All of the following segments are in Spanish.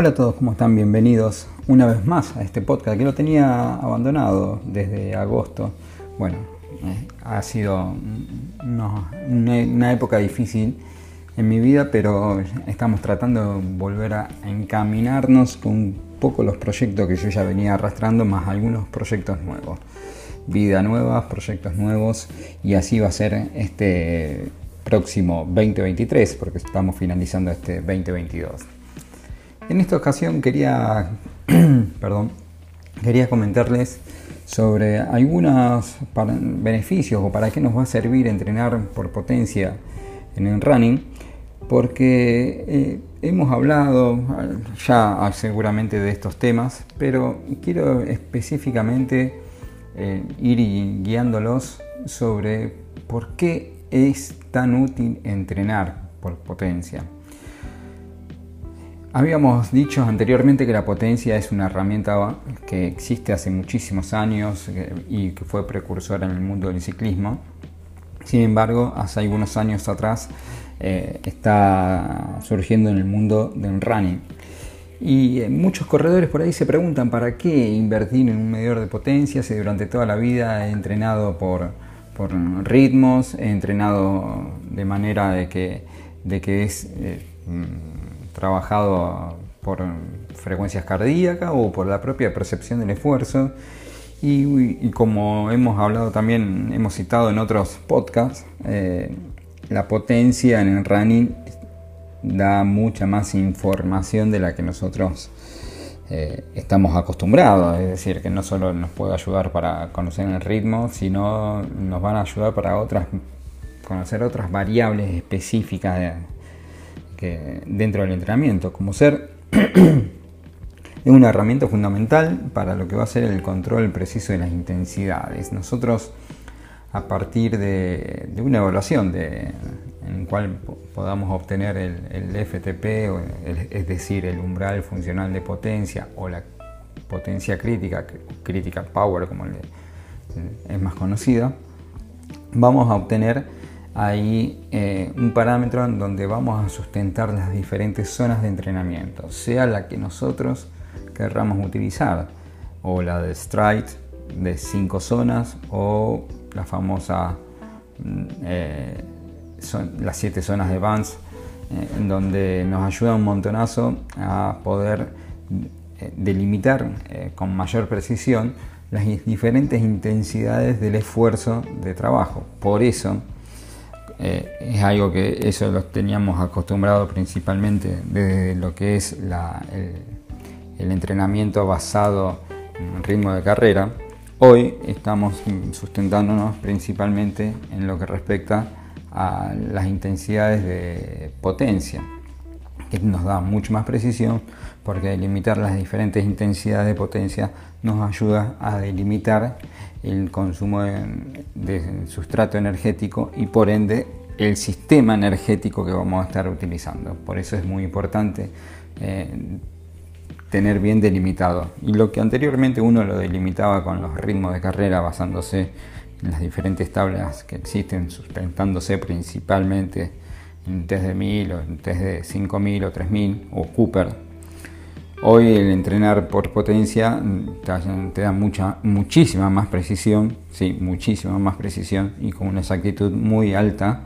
Hola a todos, ¿cómo están? Bienvenidos una vez más a este podcast que lo tenía abandonado desde agosto. Bueno, eh, ha sido una, época difícil en mi vida, pero estamos tratando de volver a encaminarnos con un poco los proyectos que yo ya venía arrastrando, más algunos proyectos nuevos. Vida nueva, proyectos nuevos, y así va a ser este próximo 2023, porque estamos finalizando este 2022. En esta ocasión quería, perdón, quería comentarles sobre algunos beneficios o para qué nos va a servir entrenar por potencia en el running, porque eh, hemos hablado ya seguramente de estos temas, pero quiero específicamente eh, ir guiándolos sobre por qué es tan útil entrenar por potencia. Habíamos dicho anteriormente que la potencia es una herramienta que existe hace muchísimos años y que fue precursora en el mundo del ciclismo. Sin embargo, hace algunos años atrás eh, está surgiendo en el mundo del running. Y eh, muchos corredores por ahí se preguntan para qué invertir en un medidor de potencia si durante toda la vida he entrenado por, por ritmos, he entrenado de manera de que, de que es... Eh, trabajado por frecuencias cardíacas o por la propia percepción del esfuerzo. Y, como hemos hablado también, hemos citado en otros podcasts, eh, la potencia en el running da mucha más información de la que nosotros eh, estamos acostumbrados. Es decir, que no solo nos puede ayudar para conocer el ritmo, sino nos van a ayudar para otras, conocer otras variables específicas de, dentro del entrenamiento, como ser es una herramienta fundamental para lo que va a ser el control preciso de las intensidades. Nosotros, a partir de, una evaluación de, en cual podamos obtener el, FTP, es decir, el umbral funcional de potencia o la potencia crítica, critical power como es más conocida, vamos a obtener hay eh, un parámetro en donde vamos a sustentar las diferentes zonas de entrenamiento, sea la que nosotros querramos utilizar, o la de Stride de 5 zonas, o la famosa mm, eh, son las 7 zonas de Vance, eh, en donde nos ayuda un montonazo a poder delimitar con mayor precisión las diferentes intensidades del esfuerzo de trabajo. Por eso, eh, es algo que eso lo teníamos acostumbrado principalmente desde lo que es el, entrenamiento basado en ritmo de carrera. Hoy estamos sustentándonos principalmente en lo que respecta a las intensidades de potencia, que nos da mucho más precisión porque delimitar las diferentes intensidades de potencia nos ayuda a delimitar el consumo de, sustrato energético y por ende el sistema energético que vamos a estar utilizando. Por eso es muy importante eh, tener bien delimitado. Y lo que anteriormente uno lo delimitaba con los ritmos de carrera basándose en las diferentes tablas que existen, sustentándose principalmente en test de 1000 o en test de 5000 o 3000 o Cooper. Hoy el entrenar por potencia te, da mucha, muchísima más precisión, sí, muchísima más precisión y con una exactitud muy alta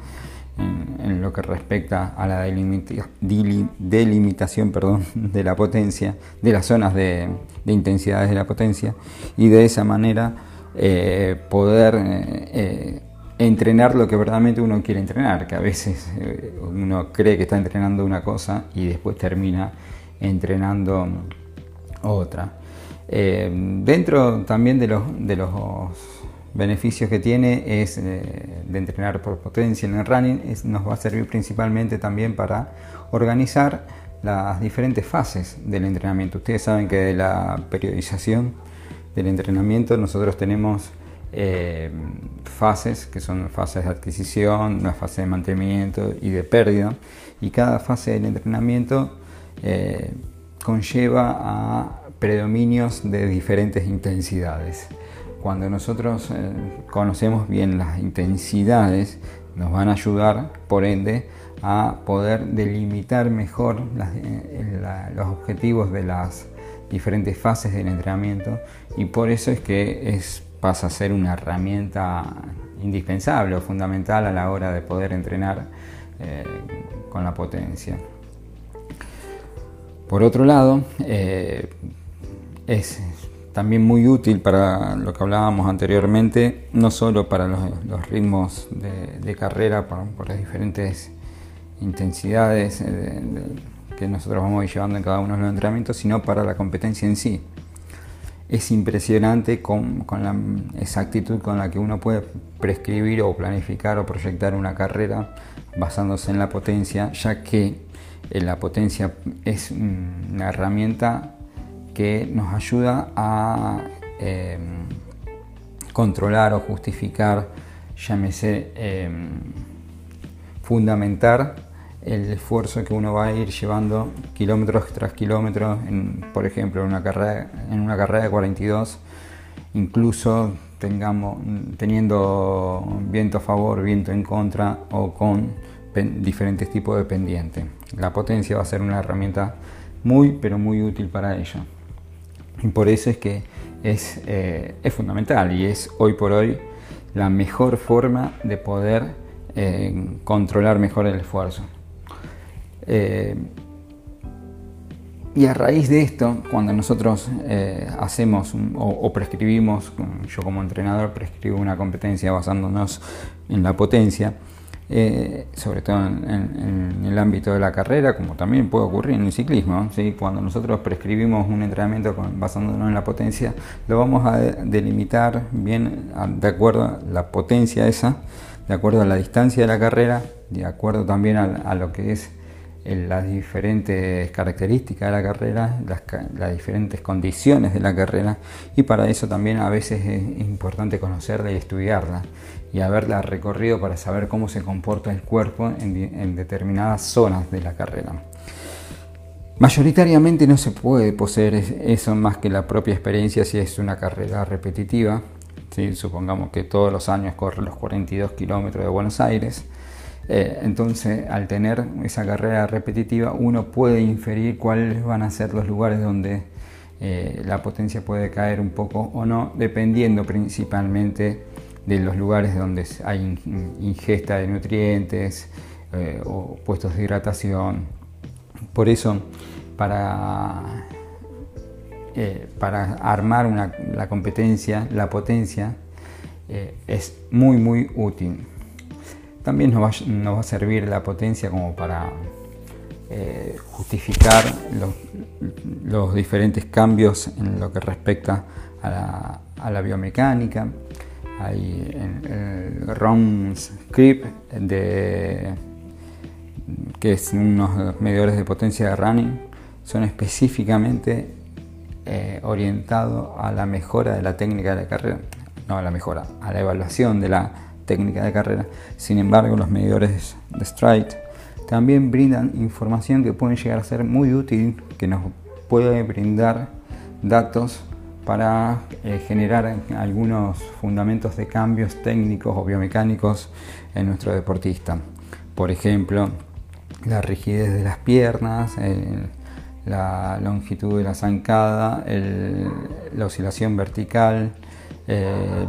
en, lo que respecta a la delimitación de la potencia, de las zonas de, intensidades de la potencia y de esa manera eh, poder eh, eh, entrenar lo que verdaderamente uno quiere entrenar, que a veces uno cree que está entrenando una cosa y después termina entrenando otra. Eh, dentro también de los, de los, beneficios que tiene es eh, de entrenar por potencia en el running, nos va a servir principalmente también para organizar las diferentes fases del entrenamiento. Ustedes saben que de la periodización del entrenamiento nosotros tenemos eh, fases, que son fases de adquisición, una fase de mantenimiento y de pérdida, y cada fase del entrenamiento eh, conlleva a predominios de diferentes intensidades. Cuando nosotros eh, conocemos bien las intensidades, nos van a ayudar, por ende, a poder delimitar mejor eh, los objetivos de las diferentes fases del entrenamiento y por eso es que es, pasa a ser una herramienta indispensable o fundamental a la hora de poder entrenar eh, con la potencia. Por otro lado, eh, es también muy útil para lo que hablábamos anteriormente, no solo para los, ritmos de, carrera, por, las diferentes intensidades eh, que nosotros vamos llevando en cada uno de los entrenamientos, sino para la competencia en sí. Es impresionante con, la exactitud con la que uno puede prescribir o planificar o proyectar una carrera basándose en la potencia, ya que eh, la potencia es una herramienta que nos ayuda a em, controlar o justificar, llámese, em, fundamentar el esfuerzo que uno va a ir llevando kilómetros tras kilómetros, por ejemplo, en una, carrera, en una carrera de 42, incluso tengamos, teniendo viento a favor, viento en contra o con diferentes tipos de pendiente. La potencia va a ser una herramienta muy, pero muy útil para ello. Y por eso es que es, eh, es, fundamental y es hoy por hoy la mejor forma de poder eh, controlar mejor el esfuerzo. Eh, y a raíz de esto, cuando nosotros hacemos o, prescribimos, yo como entrenador prescribo una competencia basándonos en la potencia, eh, sobre todo en, el ámbito de la carrera, como también puede ocurrir en el ciclismo. ¿sí? Cuando nosotros prescribimos un entrenamiento basándonos en la potencia, lo vamos a delimitar bien de acuerdo a la potencia esa, de acuerdo a la distancia de la carrera, de acuerdo también a, lo que es las diferentes características de la carrera, las, diferentes condiciones de la carrera y para eso también a veces es importante conocerla y estudiarla y haberla recorrido para saber cómo se comporta el cuerpo en, determinadas zonas de la carrera. Mayoritariamente no se puede poseer eso más que la propia experiencia si es una carrera repetitiva. Supongamos que todos los años corre los 42 kilómetros de Buenos Aires. Eh, entonces, al tener esa carrera repetitiva, uno puede inferir cuáles van a ser los lugares donde eh, la potencia puede caer un poco o no, dependiendo principalmente de los lugares donde hay ingesta de nutrientes eh, o puestos de hidratación. Por eso, para, para armar la competencia, la potencia, es muy muy útil. También nos va, a servir la potencia como para justificar los, diferentes cambios en lo que respecta a la biomecánica. Hay el, el script de que es unos medidores de potencia de running son específicamente eh, orientados a la mejora de la técnica de la carrera no a la mejora a la evaluación de la técnica de carrera sin embargo los medidores de stride también brindan información que pueden llegar a ser muy útil que nos puede brindar datos para eh, generar algunos fundamentos de cambios técnicos o biomecánicos en nuestro deportista. Por ejemplo, la rigidez de las piernas, la longitud de la zancada, la oscilación vertical, eh,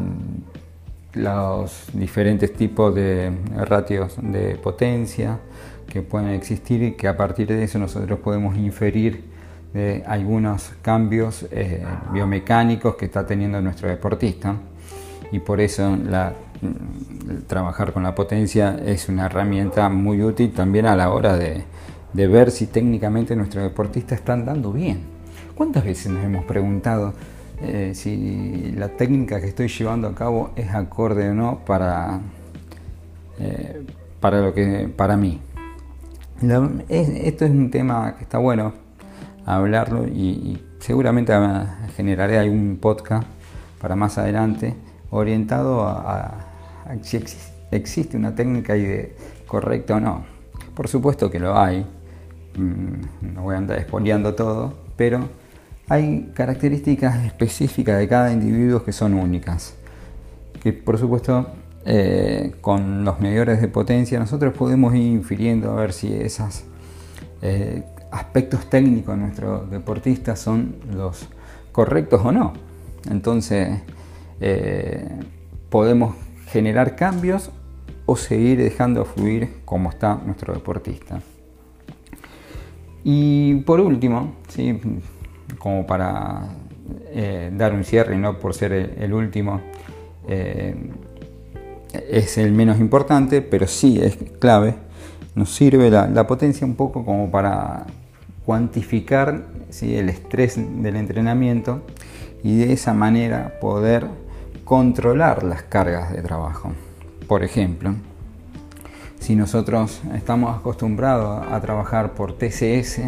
los diferentes tipos de ratios de potencia que pueden existir y que a partir de eso nosotros podemos inferir de algunos cambios eh, biomecánicos que está teniendo nuestro deportista y por eso mm, trabajar con la potencia es una herramienta muy útil también a la hora de, ver si técnicamente nuestro deportista está andando bien. ¿Cuántas veces nos hemos preguntado eh, si la técnica que estoy llevando a cabo es acorde o no para, eh, para, lo que, para mí? esto es un tema que está bueno hablarlo y, seguramente generaré algún podcast para más adelante orientado a, si existe una técnica correcta o no. Por supuesto que lo hay, mm, no voy a andar expoliando todo, pero hay características específicas de cada individuo que son únicas, que por supuesto eh, con los medidores de potencia, nosotros podemos ir infiriendo a ver si esos eh, aspectos técnicos de nuestro deportista son los correctos o no. Entonces, eh, podemos generar cambios o seguir dejando fluir como está nuestro deportista. Y por último, ¿sí? Como para dar un cierre y no por ser el, último, es el menos importante, pero sí es clave. Nos sirve la, potencia un poco como para cuantificar el estrés del entrenamiento y de esa manera poder controlar las cargas de trabajo. Por ejemplo, si nosotros estamos acostumbrados a trabajar por TCS,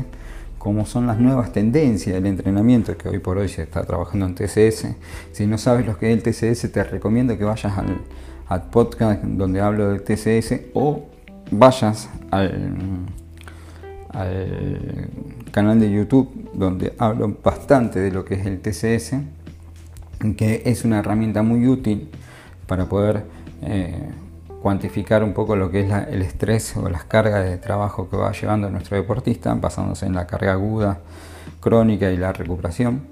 como son las nuevas tendencias del entrenamiento, que hoy por hoy se está trabajando en TCS, si no sabes lo que es el TCS, te recomiendo que vayas al, podcast donde hablo del TCS o vayas al, al canal de YouTube donde hablo bastante de lo que es el TCS, que es una herramienta muy útil para poder eh, cuantificar un poco lo que es el estrés o las cargas de trabajo que va llevando nuestro deportista, basándose en la carga aguda, crónica y la recuperación.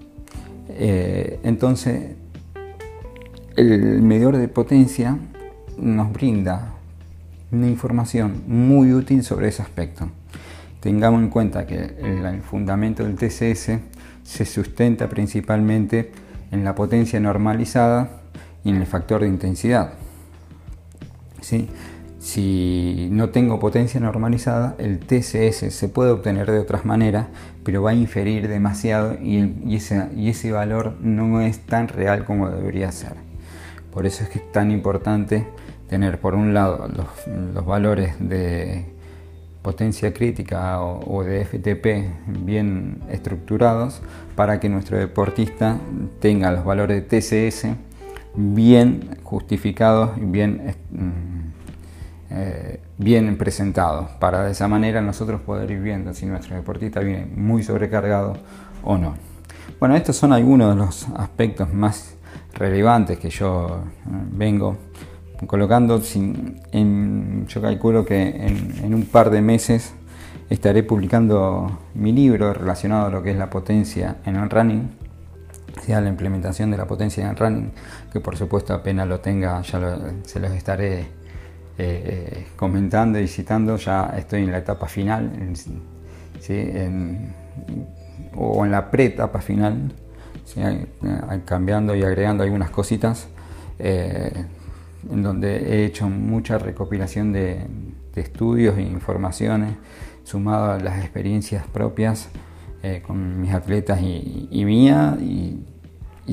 Eh, entonces, el medidor de potencia nos brinda una información muy útil sobre ese aspecto. Tengamos en cuenta que el, fundamento del TCS se sustenta principalmente en la potencia normalizada y en el factor de intensidad. Si no tengo potencia normalizada, el TCS se puede obtener de otras maneras, pero va a inferir demasiado y ese valor no es tan real como debería ser. Por eso es que es tan importante tener por un lado los, valores de potencia crítica o, de FTP bien estructurados para que nuestro deportista tenga los valores de TCS bien justificados y bien, mm, eh, bien presentados para de esa manera nosotros poder ir viendo si nuestro deportista viene muy sobrecargado o no. Bueno, estos son algunos de los aspectos más relevantes que yo eh, vengo colocando. En, yo calculo que en, un par de meses estaré publicando mi libro relacionado a lo que es la potencia en el running, sea la implementación de la potencia en el running, que por supuesto apenas lo tenga ya se los estaré eh, eh, comentando y citando. Ya estoy en la etapa final, o en la pre-etapa final cambiando y agregando algunas cositas, eh, en donde he hecho mucha recopilación de, estudios e informaciones, sumado a las experiencias propias con mis atletas y, mía, y,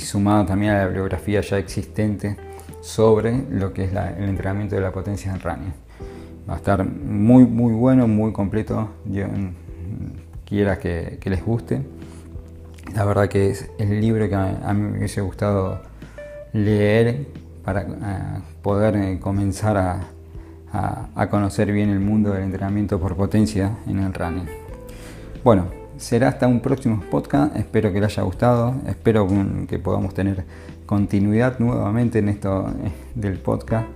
sumado también a la bibliografía ya existente sobre lo que es el entrenamiento de la potencia en running. Va a estar muy, muy bueno, muy completo. Yo quiera que les guste. La verdad que es el libro que a mí me hubiese gustado leer para eh, poder eh, comenzar a, conocer bien el mundo del entrenamiento por potencia en el running. Bueno, será hasta un próximo podcast. Espero que les haya gustado. Espero que podamos tener continuidad nuevamente en esto eh, del podcast.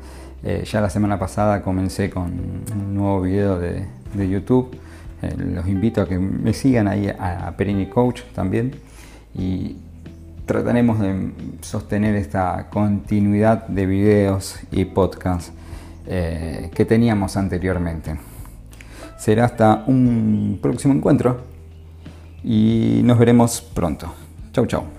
ya la semana pasada comencé con un nuevo video de, YouTube eh, los invito a que me sigan ahí a, Perini Coach también y trataremos de sostener esta continuidad de videos y podcasts eh, que teníamos anteriormente. Será hasta un próximo encuentro y nos veremos pronto. Chau chau.